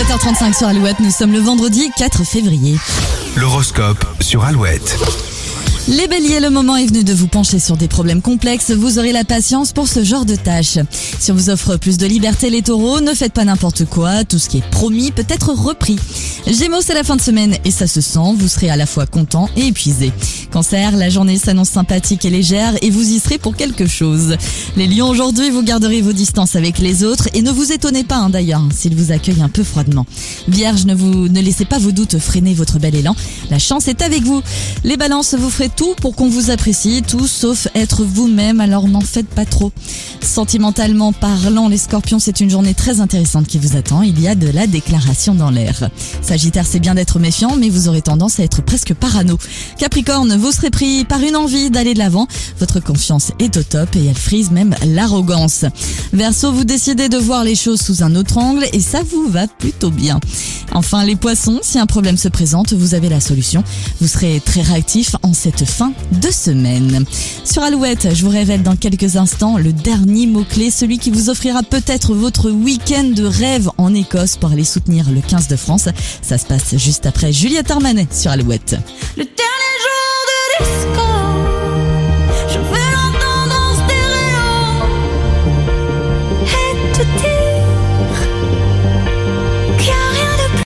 7h35 sur Alouette, nous sommes le vendredi 4 février. L'horoscope sur Alouette. Les béliers, le moment est venu de vous pencher sur des problèmes complexes, vous aurez la patience pour ce genre de tâches. Si on vous offre plus de liberté les taureaux, ne faites pas n'importe quoi, tout ce qui est promis peut être repris. Gémeaux, c'est la fin de semaine et ça se sent, vous serez à la fois content et épuisé. Cancer, la journée s'annonce sympathique et légère et vous y serez pour quelque chose. Les lions, aujourd'hui, vous garderez vos distances avec les autres et ne vous étonnez pas hein, d'ailleurs s'ils vous accueillent un peu froidement. Vierge, ne vous ne laissez pas vos doutes freiner votre bel élan, la chance est avec vous. Les balances, vous ferez tout pour qu'on vous apprécie, tout sauf être vous-même, alors n'en faites pas trop. Sentimentalement parlant, les scorpions, c'est une journée très intéressante qui vous attend. Il y a de la déclaration dans l'air. Sagittaire, c'est bien d'être méfiant, mais vous aurez tendance à être presque parano. Capricorne, vous serez pris par une envie d'aller de l'avant. Votre confiance est au top et elle frise même l'arrogance. Verseau, vous décidez de voir les choses sous un autre angle et ça vous va plutôt bien. Enfin, les poissons, si un problème se présente, vous avez la solution. Vous serez très réactif en cette fin de semaine. Sur Alouette, je vous révèle dans quelques instants le dernier mot-clé, celui qui vous offrira peut-être votre week-end de rêve en Écosse pour aller soutenir le 15 de France. Ça se passe juste après Juliette Armanet sur Alouette.